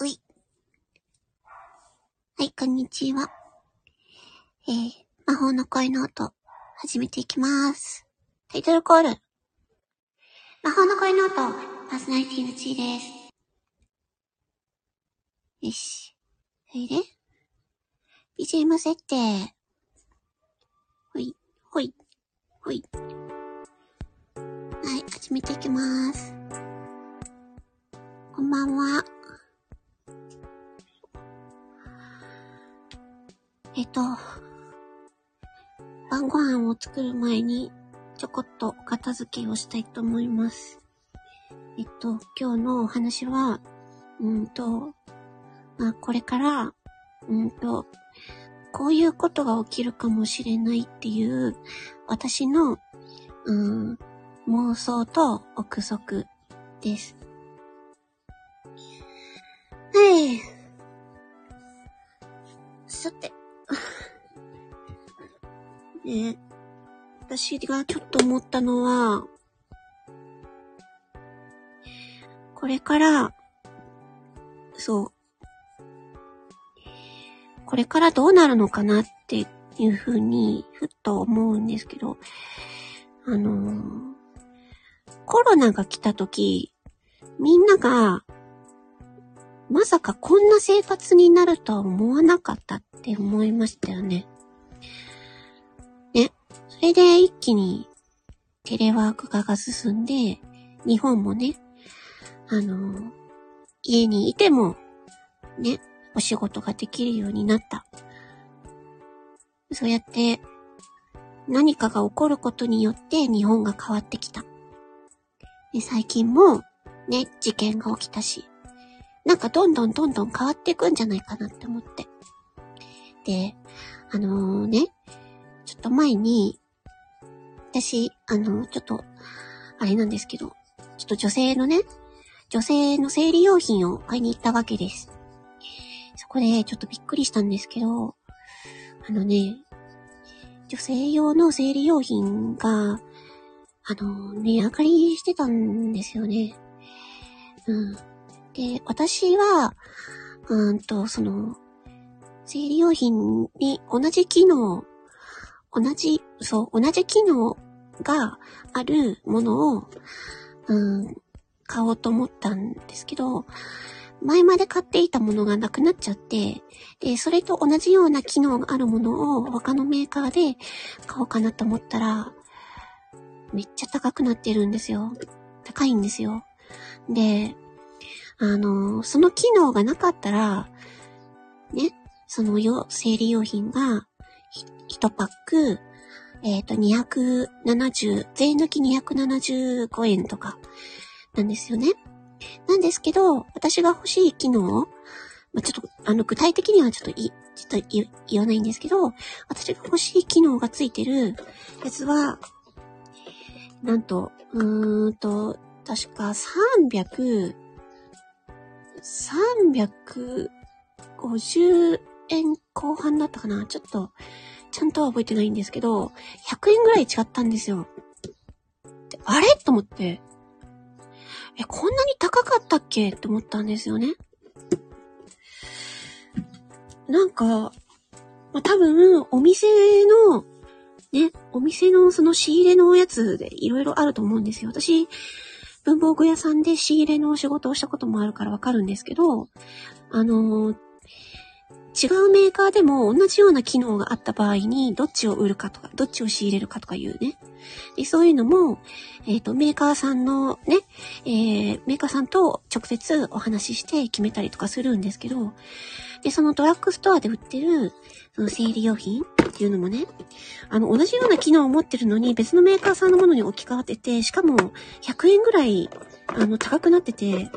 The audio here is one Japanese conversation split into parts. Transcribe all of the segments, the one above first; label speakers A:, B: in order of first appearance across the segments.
A: うい。はい、こんにちは。えー、魔法の声の音、始めていきます。タイトルコール。魔法の声の音、パーソナリティのちーです。よし。それで ?BGM 設定。ほい、ほい、ほい。はい、始めていきます。こんばんは。と、晩ご飯を作る前に、ちょこっとお片付けをしたいと思います。えっと、今日のお話は、うんと、まあ、これから、うんと、こういうことが起きるかもしれないっていう、私の、うん、妄想と憶測です。はい。さて。ね私がちょっと思ったのは、これから、そう。これからどうなるのかなっていうふうに、ふっと思うんですけど、あのー、コロナが来た時、みんながまさかこんな生活になるとは思わなかったって思いましたよね。それで一気にテレワーク化が進んで、日本もね、あの、家にいても、ね、お仕事ができるようになった。そうやって、何かが起こることによって日本が変わってきた。で最近も、ね、事件が起きたし、なんかどんどんどんどん変わっていくんじゃないかなって思って。で、あのー、ね、ちょっと前に、私、あの、ちょっと、あれなんですけど、ちょっと女性のね、女性の生理用品を買いに行ったわけです。そこでちょっとびっくりしたんですけど、あのね、女性用の生理用品が、あの、値上がりしてたんですよね。うん。で、私は、うんと、その、生理用品に同じ機能、同じ、そう、同じ機能があるものを、うん、買おうと思ったんですけど、前まで買っていたものがなくなっちゃって、で、それと同じような機能があるものを他のメーカーで買おうかなと思ったら、めっちゃ高くなってるんですよ。高いんですよ。で、あの、その機能がなかったら、ね、そのよ、生理用品が、1パック、えっ、ー、と、270、税抜き275円とか、なんですよね。なんですけど、私が欲しい機能、まあ、ちょっと、あの、具体的にはちょっとい、ちょっと言わないんですけど、私が欲しい機能がついてるやつは、なんと、うーんと、確か300、350円後半だったかな？ちょっと、ちゃんとは覚えてないんですけど、100円ぐらい違ったんですよ。あれ？と思って。え、こんなに高かったっけ？って思ったんですよね。なんか、まあ、多分、お店の、ね、お店のその仕入れのやつでいろいろあると思うんですよ。私、文房具屋さんで仕入れの仕事をしたこともあるからわかるんですけど、あのー、違うメーカーでも同じような機能があった場合に、どっちを売るかとか、どっちを仕入れるかとかいうね。でそういうのも、えっ、ー、と、メーカーさんのね、えー、メーカーさんと直接お話しして決めたりとかするんですけど、で、そのドラッグストアで売ってる、その生理用品っていうのもね、あの、同じような機能を持ってるのに別のメーカーさんのものに置き換わってて、しかも100円ぐらい、あの、高くなってて、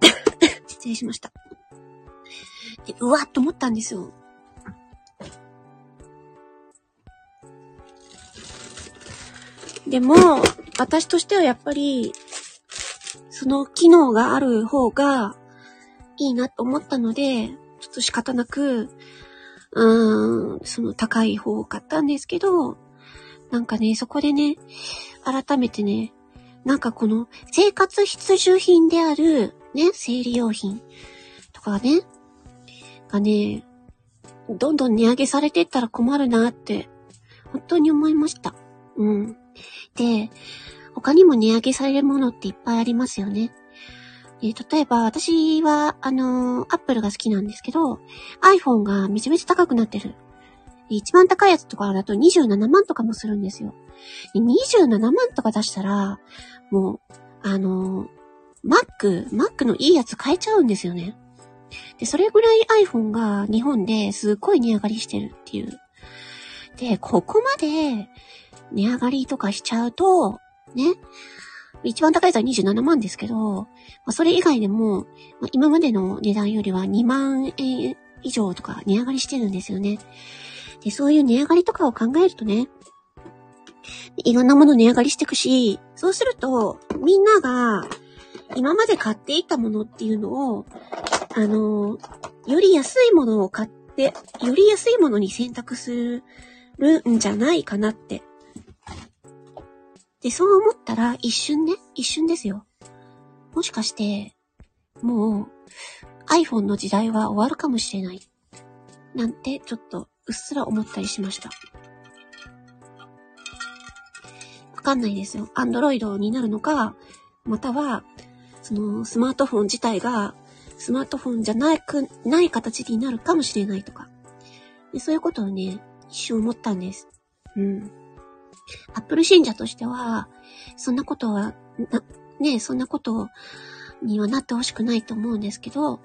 A: 失礼しました。で、うわっと思ったんですよ。でも、私としてはやっぱり、その機能がある方がいいなと思ったので、ちょっと仕方なく、うーん、その高い方を買ったんですけど、なんかね、そこでね、改めてね、なんかこの生活必需品であるね、生理用品と。かね、がね、どんどん値上げされていったら困るなって、本当に思いました。うん。で、他にも値上げされるものっていっぱいありますよね。えー、例えば、私は、あのー、アップルが好きなんですけど、iPhone がめちゃめちゃ高くなってる。一番高いやつとかだと27万とかもするんですよ。27万とか出したら、もう、あのー、Mac、Mac のいいやつ買えちゃうんですよね。で、それぐらい iPhone が日本ですっごい値上がりしてるっていう。で、ここまで値上がりとかしちゃうと、ね、一番高いやつは27万ですけど、まあ、それ以外でも、まあ、今までの値段よりは2万円以上とか値上がりしてるんですよね。で、そういう値上がりとかを考えるとね、いろんなもの値上がりしていくし、そうすると、みんなが、今まで買っていたものっていうのを、あの、より安いものを買って、より安いものに選択するんじゃないかなってで、そう思ったら一瞬ね、一瞬ですよ。もしかして、もう iPhone の時代は終わるかもしれない。なんてちょっとうっすら思ったりしました。わかんないですよ。Android になるのか、または、そのスマートフォン自体がスマートフォンじゃないく、ない形になるかもしれないとか。でそういうことをね、一瞬思ったんです。うん。アップル信者としては、そんなことは、ね、そんなことにはなってほしくないと思うんですけど、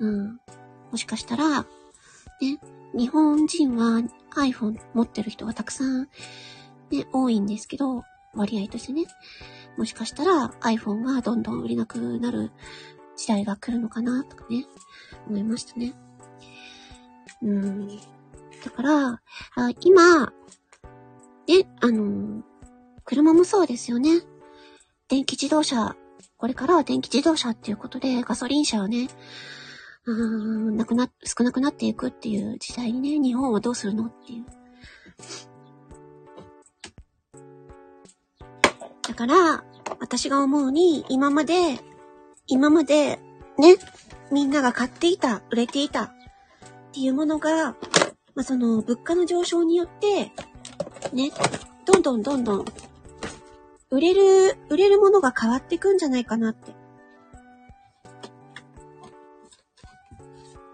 A: うん。もしかしたら、ね、日本人は iPhone 持ってる人がたくさん、ね、多いんですけど、割合としてね。もしかしたら iPhone がどんどん売れなくなる時代が来るのかな、とかね、思いましたね。うん。だから、あ今、で、あの車もそうですよね。電気自動車、これからは電気自動車っていうことで、ガソリン車はね、うーん、なくな、少なくなっていくっていう時代にね、日本はどうするのっていう。だから、私が思うに、今まで、今まで、ね、みんなが買っていた、売れていたっていうものが、まあ、その物価の上昇によって、ね、どんどんどんどん、売れる、売れるものが変わっていくんじゃないかなって、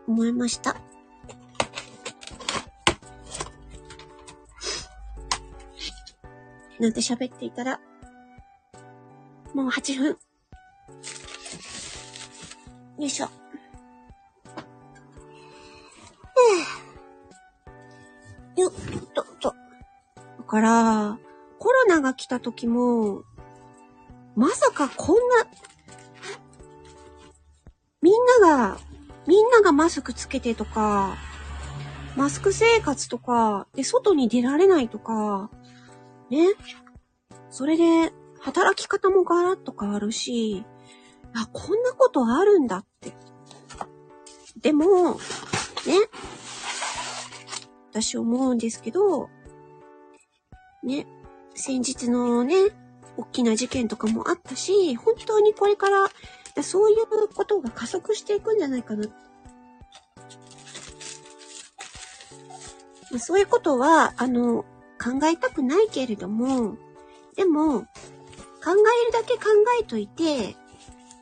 A: 思いました。なんて喋っていたら、もう8分。よいしょ。よっと、と。から、コロナが来た時も、まさかこんな、みんなが、みんながマスクつけてとか、マスク生活とか、で、外に出られないとか、ね。それで、働き方もガラッと変わるし、あ、こんなことあるんだって。でも、ね。私思うんですけど、ね、先日のね、大きな事件とかもあったし、本当にこれから、そういうことが加速していくんじゃないかな。そういうことは、あの、考えたくないけれども、でも、考えるだけ考えといて、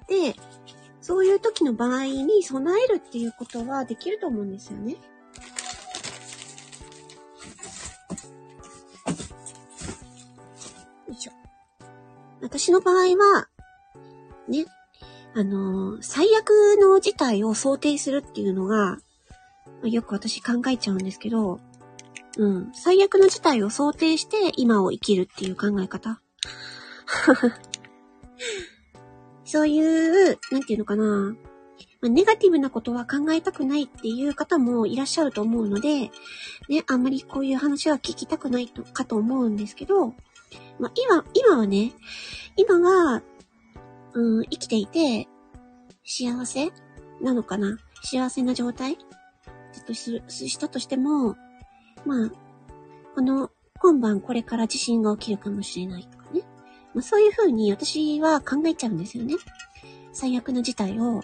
A: で、そういう時の場合に備えるっていうことはできると思うんですよね。よいしょ私の場合は、ね、あのー、最悪の事態を想定するっていうのが、よく私考えちゃうんですけど、うん、最悪の事態を想定して今を生きるっていう考え方。そういう、なんていうのかな。ネガティブなことは考えたくないっていう方もいらっしゃると思うので、ね、あんまりこういう話は聞きたくないとかと思うんですけど、まあ、今、今はね、今が、うん、生きていて、幸せなのかな幸せな状態とする、したとしても、まあ、この、今晩これから地震が起きるかもしれない。まあ、そういう風に私は考えちゃうんですよね。最悪の事態を、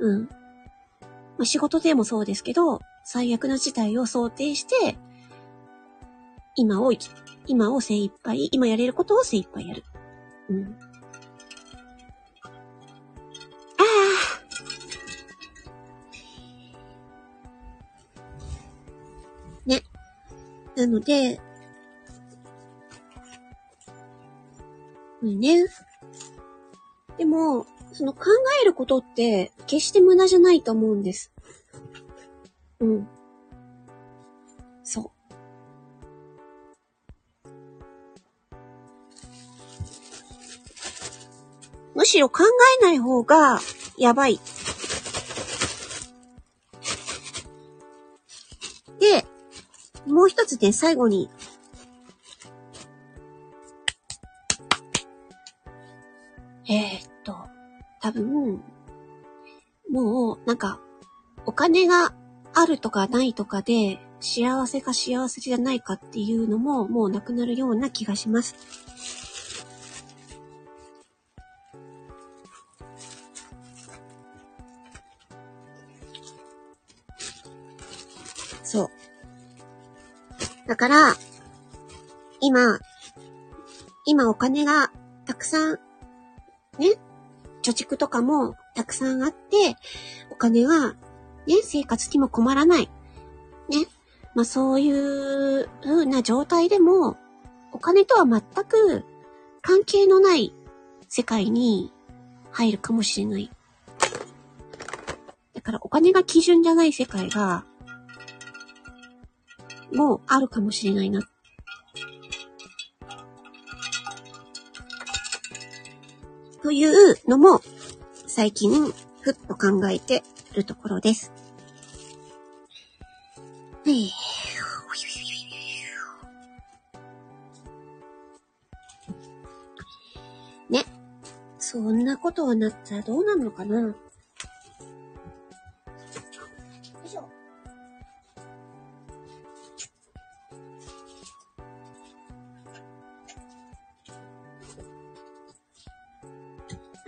A: うん、まあ、仕事でもそうですけど、最悪な事態を想定して、今を生き、今を精一杯、今やれることを精一杯やる。うん。ああ。ね。なので、ね。でも、その考えることって決して無駄じゃないと思うんです。うん。そう。むしろ考えない方がやばい。で、もう一つね、最後に金があるとかないとかで、幸せか幸せじゃないかっていうのも、もうなくなるような気がします。そう。だから、今、今お金がたくさんね、貯蓄とかもたくさんあって、お金は、ね、生活にも困らない。ね。まあそういう風な状態でも、お金とは全く関係のない世界に入るかもしれない。だからお金が基準じゃない世界が、もうあるかもしれないなというのも、最近、ふっと考えてるところです。ね。そんなことになったらどうなのかな？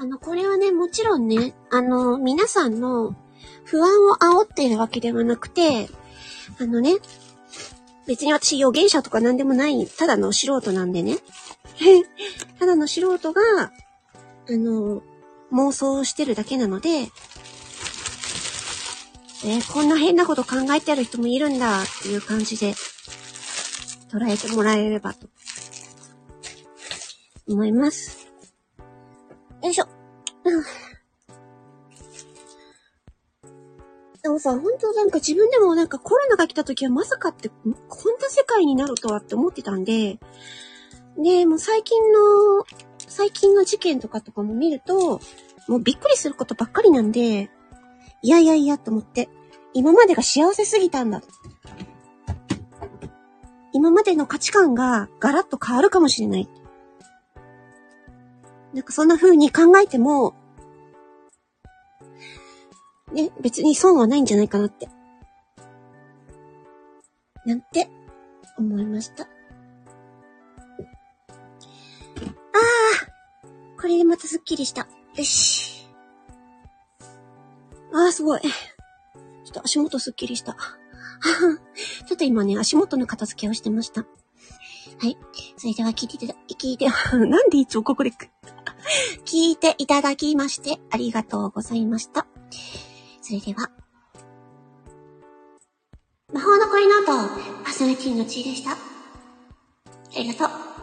A: あの、これはね、もちろんね、あの、皆さんの不安を煽っているわけではなくて、あのね、別に私予言者とか何でもない、ただの素人なんでね。ただの素人が、あの、妄想してるだけなので、えー、こんな変なこと考えてる人もいるんだっていう感じで捉えてもらえればと思います。よいしょ。もさ、本当なんか自分でもなんかコロナが来た時はまさかって、こんな世界になるとはって思ってたんで、で、もう最近の、最近の事件とかとかも見ると、もうびっくりすることばっかりなんで、いやいやいやと思って、今までが幸せすぎたんだ。今までの価値観がガラッと変わるかもしれない。なんかそんな風に考えても、ね、別に損はないんじゃないかなって。なんて、思いました。ああこれでまたスッキリした。よし。ああ、すごい。ちょっと足元スッキリした。ちょっと今ね、足元の片付けをしてました。はい。それでは聞いていただ、聞いて、なんでいつもここで 聞いていただきましてありがとうございました。それでは、魔法の恋の後、パスのチーのちーでした。ありがとう。